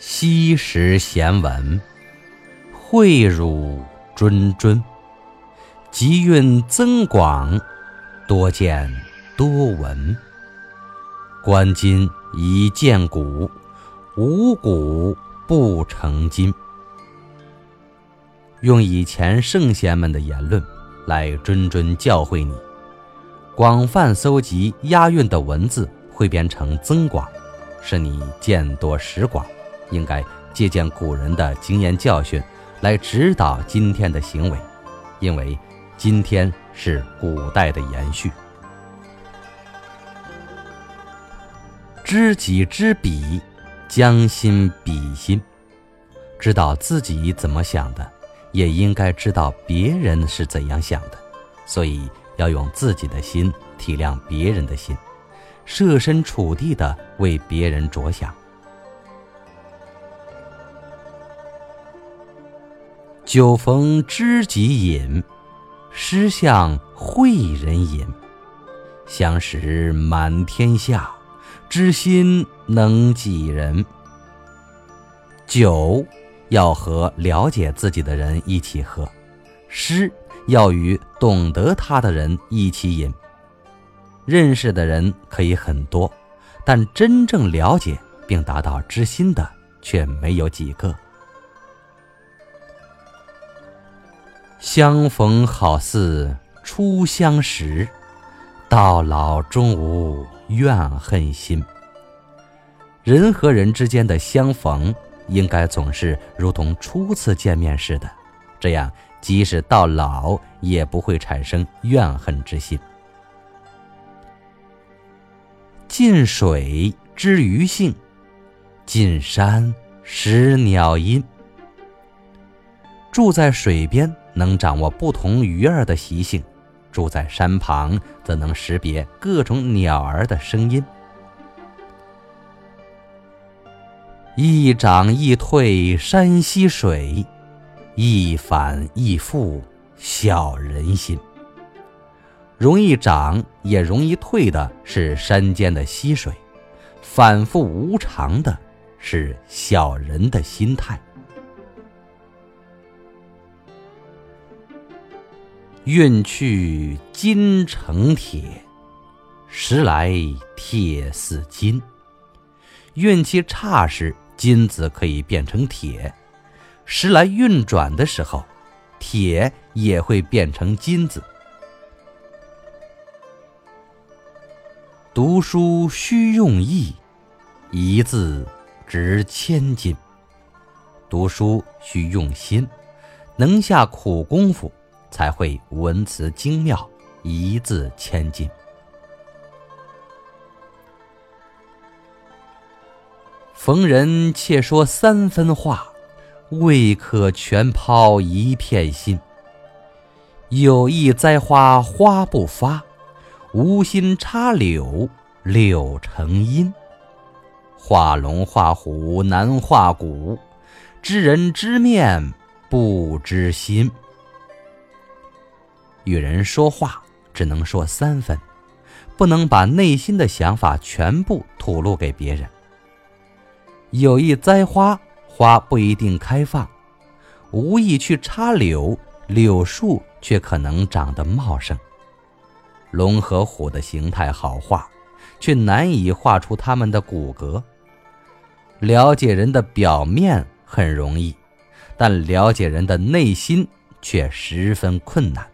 昔时贤文，诲汝谆谆。集韵增广，多见多闻。观今已见古，无古不成今。用以前圣贤们的言论来谆谆教诲你，广泛搜集押韵的文字，汇编成增广，使你见多识广。应该借鉴古人的经验教训，来指导今天的行为，因为。今天是古代的延续。知己知彼，将心比心，知道自己怎么想的，也应该知道别人是怎样想的。所以要用自己的心体谅别人的心，设身处地的为别人着想。酒逢知己饮。诗向会人吟，相识满天下，知心能几人？酒要和了解自己的人一起喝，诗要与懂得他的人一起饮。认识的人可以很多，但真正了解并达到知心的却没有几个。相逢好似初相识，到老终无怨恨心。人和人之间的相逢，应该总是如同初次见面似的，这样即使到老也不会产生怨恨之心。近水知鱼性，近山识鸟音。住在水边。能掌握不同鱼儿的习性，住在山旁则能识别各种鸟儿的声音。一涨一退山溪水，一反一复小人心。容易涨也容易退的是山间的溪水，反复无常的是小人的心态。运去金成铁，时来铁似金。运气差时，金子可以变成铁；时来运转的时候，铁也会变成金子。读书须用意，一字值千金。读书需用心，能下苦功夫。才会文辞精妙，一字千金。逢人且说三分话，未可全抛一片心。有意栽花花不发，无心插柳柳成荫。画龙画虎难画骨，知人知面不知心。与人说话只能说三分，不能把内心的想法全部吐露给别人。有意栽花，花不一定开放；无意去插柳，柳树却可能长得茂盛。龙和虎的形态好画，却难以画出它们的骨骼。了解人的表面很容易，但了解人的内心却十分困难。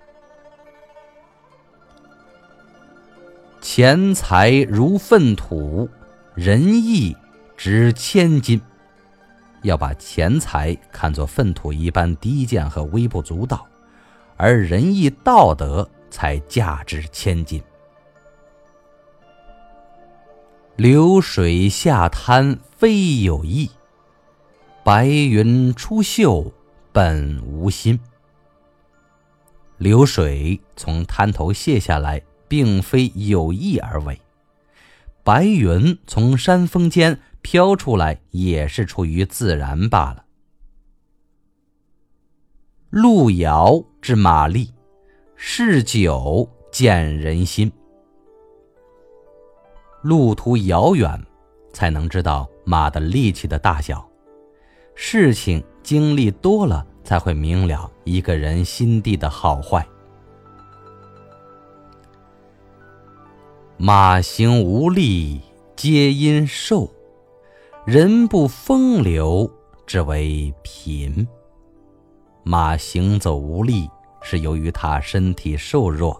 钱财如粪土，仁义值千金。要把钱财看作粪土一般低贱和微不足道，而仁义道德才价值千金。流水下滩非有意，白云出岫本无心。流水从滩头泻下来。并非有意而为，白云从山峰间飘出来，也是出于自然罢了。路遥知马力，事久见人心。路途遥远，才能知道马的力气的大小。事情经历多了，才会明了一个人心地的好坏。马行无力，皆因瘦；人不风流，只为贫。马行走无力，是由于他身体瘦弱；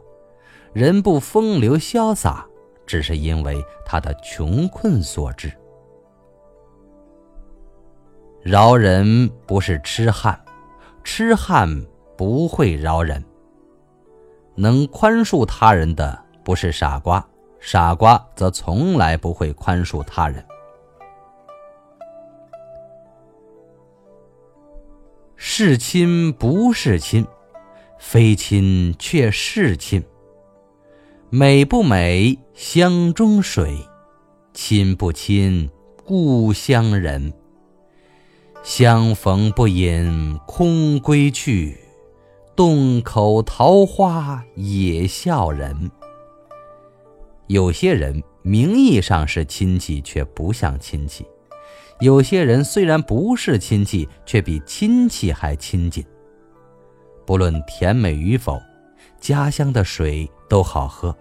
人不风流潇洒，只是因为他的穷困所致。饶人不是痴汉，痴汉不会饶人。能宽恕他人的不是傻瓜，傻瓜则从来不会宽恕他人。是亲不是亲，非亲却是亲。美不美乡中水，亲不亲故乡人。相逢不饮空归去，洞口桃花也笑人。有些人名义上是亲戚，却不像亲戚；有些人虽然不是亲戚，却比亲戚还亲近。不论甜美与否，家乡的水都好喝；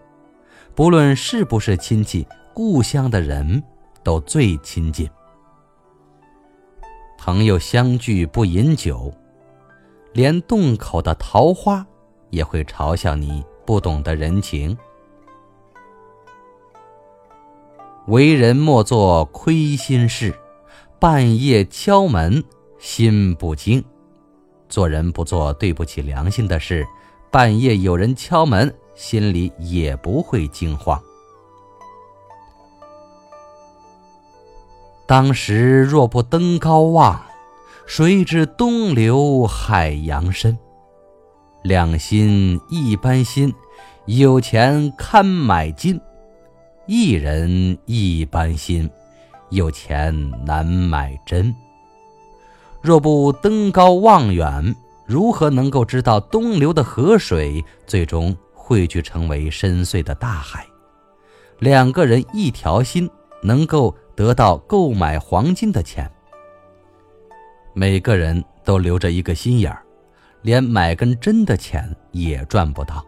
不论是不是亲戚，故乡的人都最亲近。朋友相聚不饮酒，连洞口的桃花也会嘲笑你不懂得人情。为人莫做亏心事，半夜敲门心不惊。做人不做对不起良心的事，半夜有人敲门，心里也不会惊慌。当时若不登高望，谁知东流海洋深。两心一般心，有钱堪买金；一人一般心，有钱难买真。若不登高望远，如何能够知道东流的河水最终汇聚成为深邃的大海？两个人一条心，能够。得到购买黄金的钱，每个人都留着一个心眼儿，连买根针的钱也赚不到。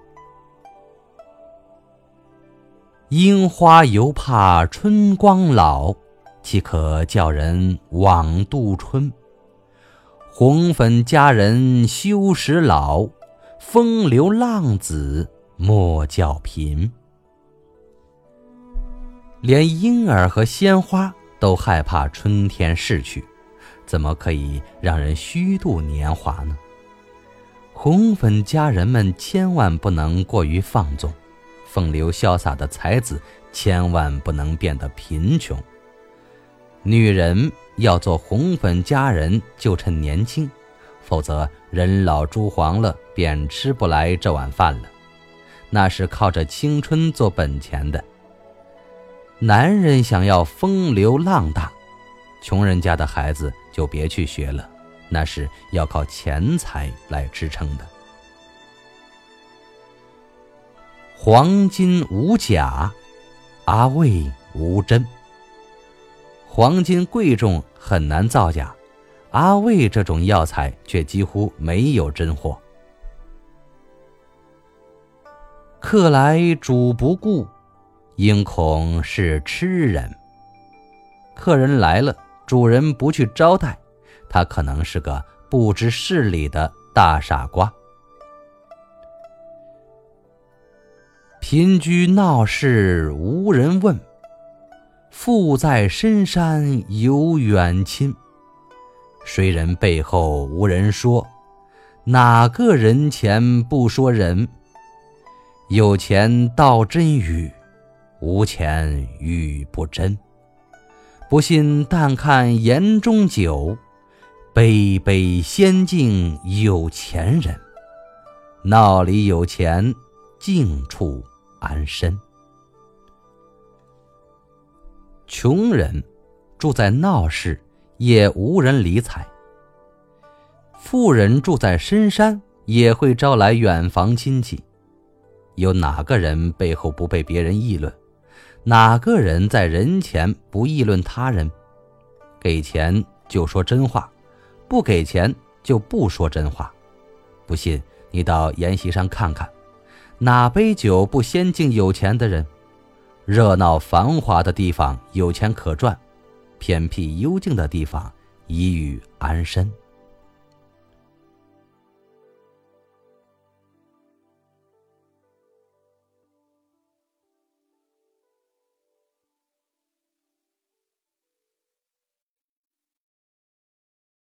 樱花犹怕春光老，岂可叫人枉度春？红粉佳人休时老，风流浪子莫叫贫。连婴儿和鲜花都害怕春天逝去，怎么可以让人虚度年华呢？红粉佳人们千万不能过于放纵，风流潇洒的才子千万不能变得贫穷。女人要做红粉佳人，就趁年轻，否则人老珠黄了，便吃不来这碗饭了。那是靠着青春做本钱的。男人想要风流浪荡，穷人家的孩子就别去学了，那是要靠钱财来支撑的。黄金无假，阿魏无真。黄金贵重，很难造假；阿魏这种药材却几乎没有真货。客来主不顾。应恐是痴人。客人来了，主人不去招待，他可能是个不知事理的大傻瓜。贫居闹市无人问，富在深山有远亲。谁人背后无人说，哪个人前不说人？有钱道真语。无钱语不真，不信但看言中酒。杯杯先敬有钱人，闹里有钱，静处安身。穷人住在闹市，也无人理睬；富人住在深山，也会招来远房亲戚。有哪个人背后不被别人议论？哪个人在人前不议论他人？给钱就说真话，不给钱就不说真话。不信你到筵席上看看，哪杯酒不先敬有钱的人？热闹繁华的地方有钱可赚，偏僻幽静的地方一遇安身。